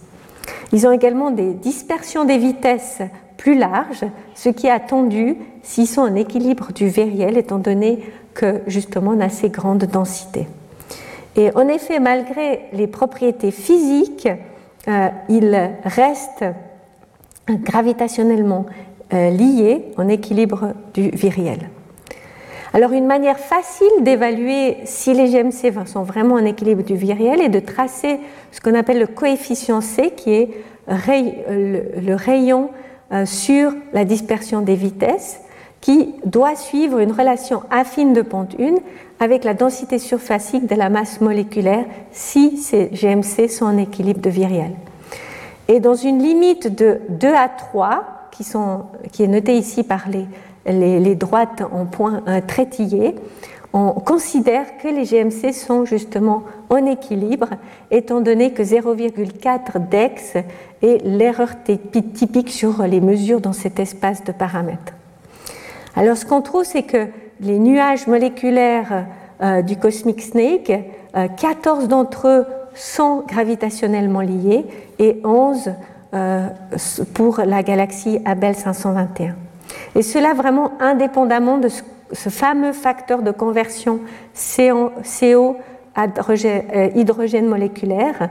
Ils ont également des dispersions des vitesses plus larges, ce qui est attendu s'ils sont en équilibre du vériel, étant donné que justement on a assez grande densité. Et en effet, malgré les propriétés physiques, euh, ils restent gravitationnellement euh, liés en équilibre du viriel. Alors une manière facile d'évaluer si les GMC sont vraiment en équilibre du viriel est de tracer ce qu'on appelle le coefficient C, qui est le rayon euh, sur la dispersion des vitesses qui doit suivre une relation affine de pente 1 avec la densité surfacique de la masse moléculaire si ces GMC sont en équilibre de viriel. Et dans une limite de 2 à 3, qui, est notée ici par les, droites en point euh, trétillé, on considère que les GMC sont justement en équilibre, étant donné que 0,4 DEX est l'erreur typique sur les mesures dans cet espace de paramètres. Alors ce qu'on trouve, c'est que les nuages moléculaires euh, du Cosmic Snake, 14 euh, d'entre eux sont gravitationnellement liés et 11 pour la galaxie Abel 521. Et cela vraiment indépendamment de ce, fameux facteur de conversion CO, CO hydrogène, moléculaire,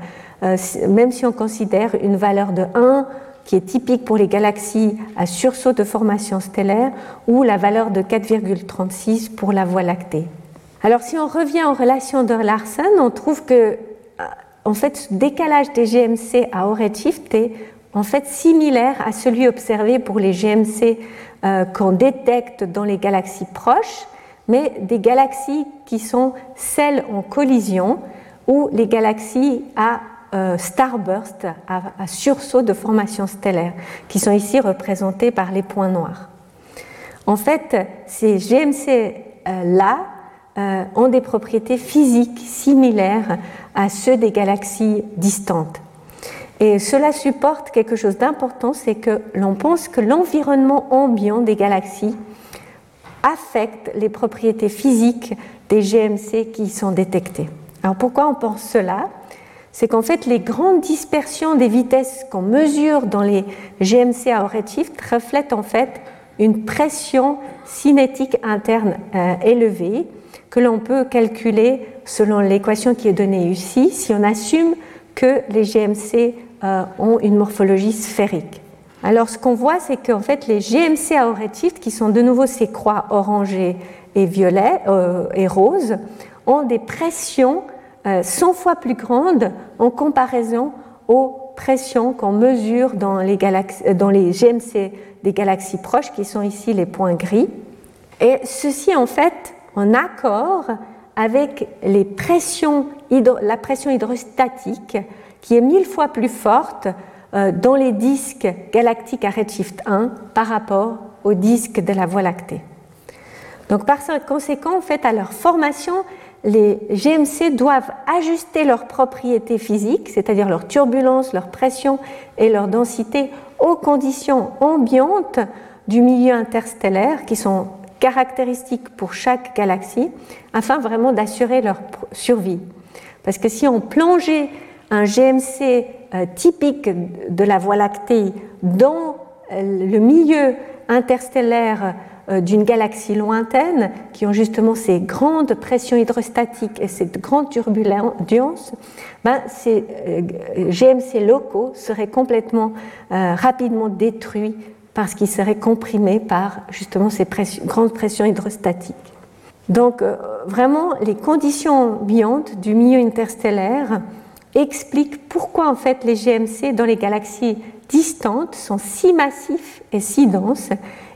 même si on considère une valeur de 1 qui est typique pour les galaxies à sursaut de formation stellaire, ou la valeur de 4,36 pour la Voie lactée. Alors si on revient en relation de Larsen, on trouve que en fait, ce décalage des GMC à haut redshift est en fait similaire à celui observé pour les GMC euh, qu'on détecte dans les galaxies proches, mais des galaxies qui sont celles en collision ou les galaxies à euh, starburst, à, sursaut de formation stellaire, qui sont ici représentés par les points noirs. En fait, ces GMC-là euh, ont des propriétés physiques similaires à ceux des galaxies distantes. Et cela supporte quelque chose d'important, c'est que l'on pense que l'environnement ambiant des galaxies affecte les propriétés physiques des GMC qui sont détectées. Alors pourquoi on pense cela? C'est qu'en fait, les grandes dispersions des vitesses qu'on mesure dans les GMC à redshift reflètent en fait une pression cinétique interne euh, élevée que l'on peut calculer selon l'équation qui est donnée ici si on assume que les GMC euh, ont une morphologie sphérique. Alors ce qu'on voit, c'est qu'en fait les GMC à qui sont de nouveau ces croix orangées et violet euh, et roses, ont des pressions 100 euh, fois plus grande en comparaison aux pressions qu'on mesure dans les, euh, GMC des galaxies proches, qui sont ici les points gris. Et ceci, en fait, en accord avec les pressions la pression hydrostatique, qui est mille fois plus forte euh, dans les disques galactiques à redshift 1 par rapport aux disques de la Voie lactée. Donc, par conséquent, en fait, à leur formation, les GMC doivent ajuster leurs propriétés physiques, c'est-à-dire leur turbulence, leur pression et leur densité, aux conditions ambiantes du milieu interstellaire qui sont caractéristiques pour chaque galaxie, afin vraiment d'assurer leur survie. Parce que si on plongeait un GMC euh, typique de la Voie lactée dans euh, le milieu interstellaire d'une galaxie lointaine, qui ont justement ces grandes pressions hydrostatiques et cette grande turbulence, ben, ces euh, GMC locaux seraient complètement euh, rapidement détruits parce qu'ils seraient comprimés par justement ces grandes pressions hydrostatiques. Donc vraiment, les conditions ambiantes du milieu interstellaire expliquent pourquoi en fait les GMC dans les galaxies distantes sont si massifs et si denses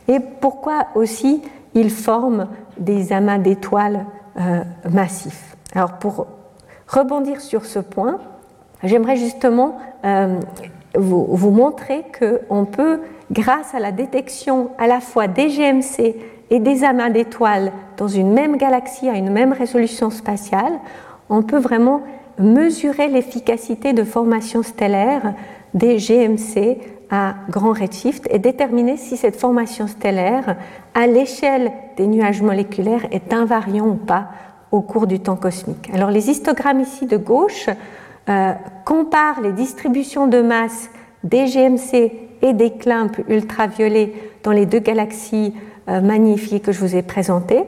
et pourquoi aussi ils forment des amas d'étoiles euh, massifs? Alors pour rebondir sur ce point, j'aimerais justement euh, vous, vous, montrer qu'on peut, grâce à la détection à la fois des GMC et des amas d'étoiles dans une même galaxie à une même résolution spatiale, on peut vraiment mesurer l'efficacité de formation stellaire des GMC à grand redshift et déterminer si cette formation stellaire, à l'échelle des nuages moléculaires, est invariant ou pas au cours du temps cosmique. Alors les histogrammes ici de gauche euh, comparent les distributions de masse des GMC et des climpes ultraviolets dans les deux galaxies euh, magnifiées que je vous ai présentées.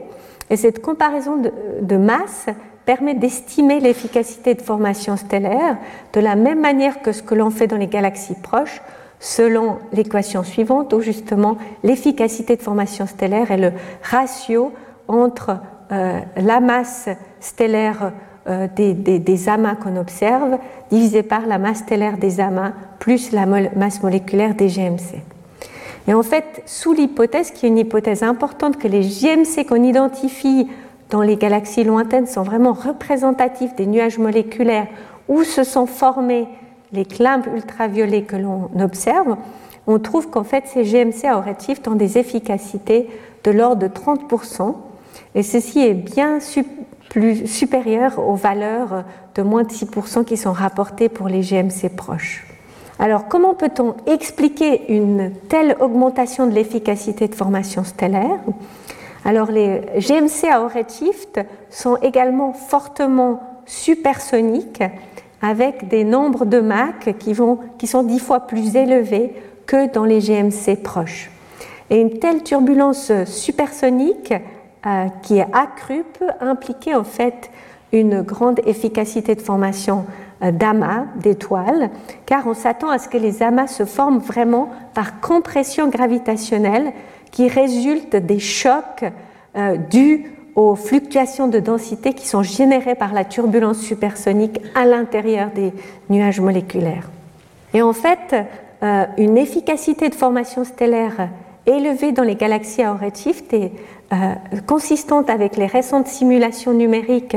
Et cette comparaison de masse permet d'estimer l'efficacité de formation stellaire de la même manière que ce que l'on fait dans les galaxies proches selon l'équation suivante, où justement l'efficacité de formation stellaire est le ratio entre euh, la masse stellaire euh, des, amas qu'on observe divisé par la masse stellaire des amas plus la masse moléculaire des GMC. Et en fait, sous l'hypothèse, qui est une hypothèse importante, que les GMC qu'on identifie dans les galaxies lointaines sont vraiment représentatifs des nuages moléculaires où se sont formés les climbs ultraviolets que l'on observe, on trouve qu'en fait ces GMC à redshift ont des efficacités de l'ordre de 30%, et ceci est bien plus supérieur aux valeurs de moins de 6% qui sont rapportées pour les GMC proches. Alors comment peut-on expliquer une telle augmentation de l'efficacité de formation stellaire? Alors les GMC à haut redshift sont également fortement supersoniques avec des nombres de Mach qui, vont, qui sont dix fois plus élevés que dans les GMC proches. Et une telle turbulence supersonique euh, qui est accrue peut impliquer en fait une grande efficacité de formation euh, d'amas, d'étoiles, car on s'attend à ce que les amas se forment vraiment par compression gravitationnelle qui résulte des chocs euh, dus aux fluctuations de densité qui sont générées par la turbulence supersonique à l'intérieur des nuages moléculaires. Et en fait, euh, une efficacité de formation stellaire élevée dans les galaxies à redshift est consistante avec les récentes simulations numériques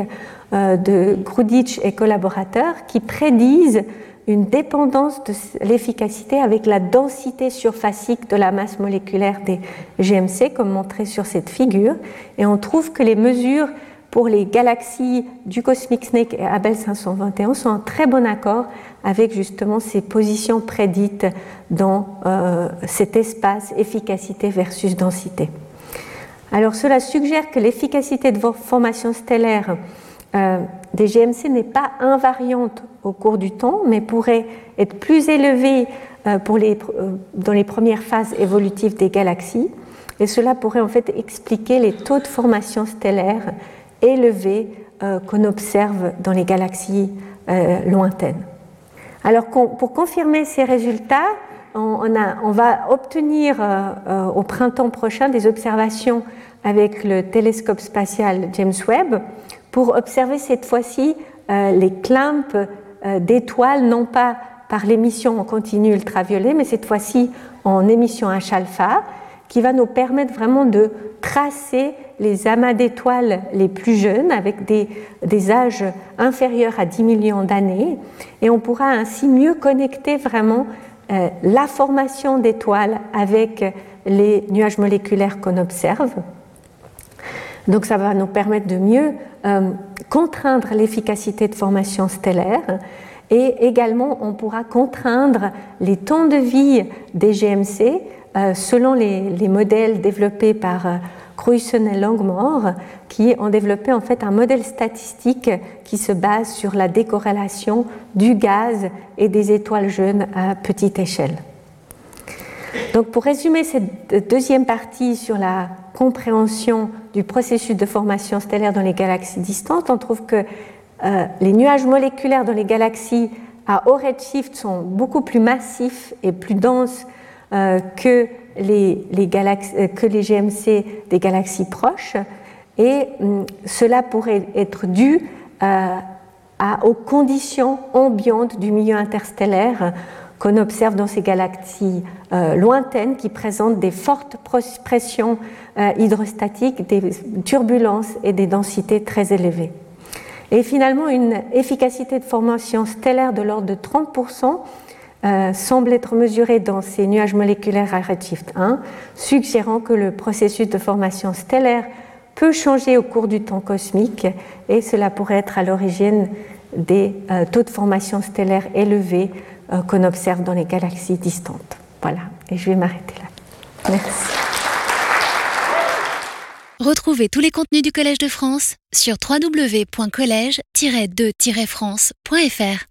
euh, de Grudich et collaborateurs qui prédisent une dépendance de l'efficacité avec la densité surfacique de la masse moléculaire des GMC, comme montré sur cette figure. Et on trouve que les mesures pour les galaxies du Cosmic Snake et Abel 521 sont en très bon accord avec justement ces positions prédites dans euh, cet espace efficacité versus densité. Alors cela suggère que l'efficacité de formation stellaire euh, des GMC n'est pas invariante au cours du temps, mais pourrait être plus élevée euh, euh, dans les premières phases évolutives des galaxies. Et cela pourrait en fait expliquer les taux de formation stellaire élevés qu'on observe dans les galaxies lointaines. Alors pour confirmer ces résultats, on va obtenir au printemps prochain des observations avec le télescope spatial James Webb pour observer cette fois-ci euh, les clamps euh, d'étoiles, non pas par l'émission en continu ultraviolet, mais cette fois-ci en émission H-alpha, qui va nous permettre vraiment de tracer les amas d'étoiles les plus jeunes avec des, des, âges inférieurs à 10 millions d'années. Et on pourra ainsi mieux connecter vraiment euh, la formation d'étoiles avec les nuages moléculaires qu'on observe. Donc ça va nous permettre de mieux euh, contraindre l'efficacité de formation stellaire et également on pourra contraindre les temps de vie des GMC euh, selon les, modèles développés par euh, et Longmore qui ont développé en fait un modèle statistique qui se base sur la décorrélation du gaz et des étoiles jeunes à petite échelle. Donc pour résumer cette deuxième partie sur la compréhension du processus de formation stellaire dans les galaxies distantes, on trouve que euh, les nuages moléculaires dans les galaxies à haut redshift sont beaucoup plus massifs et plus denses euh, que, les, galaxies, euh, GMC des galaxies proches. Et hum, cela pourrait être dû aux conditions ambiantes du milieu interstellaire qu'on observe dans ces galaxies euh, lointaines qui présentent des fortes pressions euh, hydrostatiques, des turbulences et des densités très élevées. Et finalement, une efficacité de formation stellaire de l'ordre de 30% euh, semble être mesurée dans ces nuages moléculaires à redshift 1, suggérant que le processus de formation stellaire peut changer au cours du temps cosmique et cela pourrait être à l'origine des taux de formation stellaire élevés euh, qu'on observe dans les galaxies distantes. Voilà, et je vais m'arrêter là. Merci. Retrouvez tous les contenus du Collège de France sur www.colège-2-france.fr.